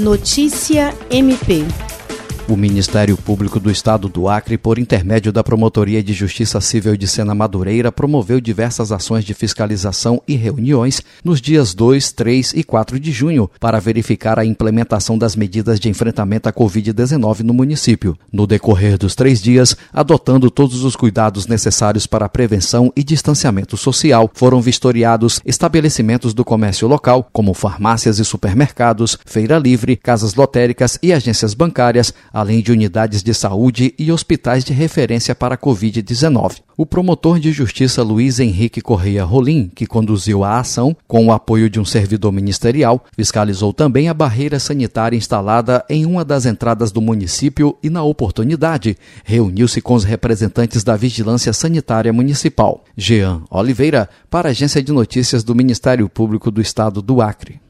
Notícia MP o Ministério Público do Estado do Acre, por intermédio da Promotoria de Justiça Civil de Sena Madureira, promoveu diversas ações de fiscalização e reuniões nos dias 2, 3 e 4 de junho para verificar a implementação das medidas de enfrentamento à Covid-19 no município. No decorrer dos três dias, adotando todos os cuidados necessários para a prevenção e distanciamento social, foram vistoriados estabelecimentos do comércio local, como farmácias e supermercados, feira livre, casas lotéricas e agências bancárias, além de unidades de saúde e hospitais de referência para a Covid-19. O promotor de justiça Luiz Henrique Correia Rolim, que conduziu a ação com o apoio de um servidor ministerial, fiscalizou também a barreira sanitária instalada em uma das entradas do município e, na oportunidade, reuniu-se com os representantes da Vigilância Sanitária Municipal. Jean Oliveira, para a Agência de Notícias do Ministério Público do Estado do Acre.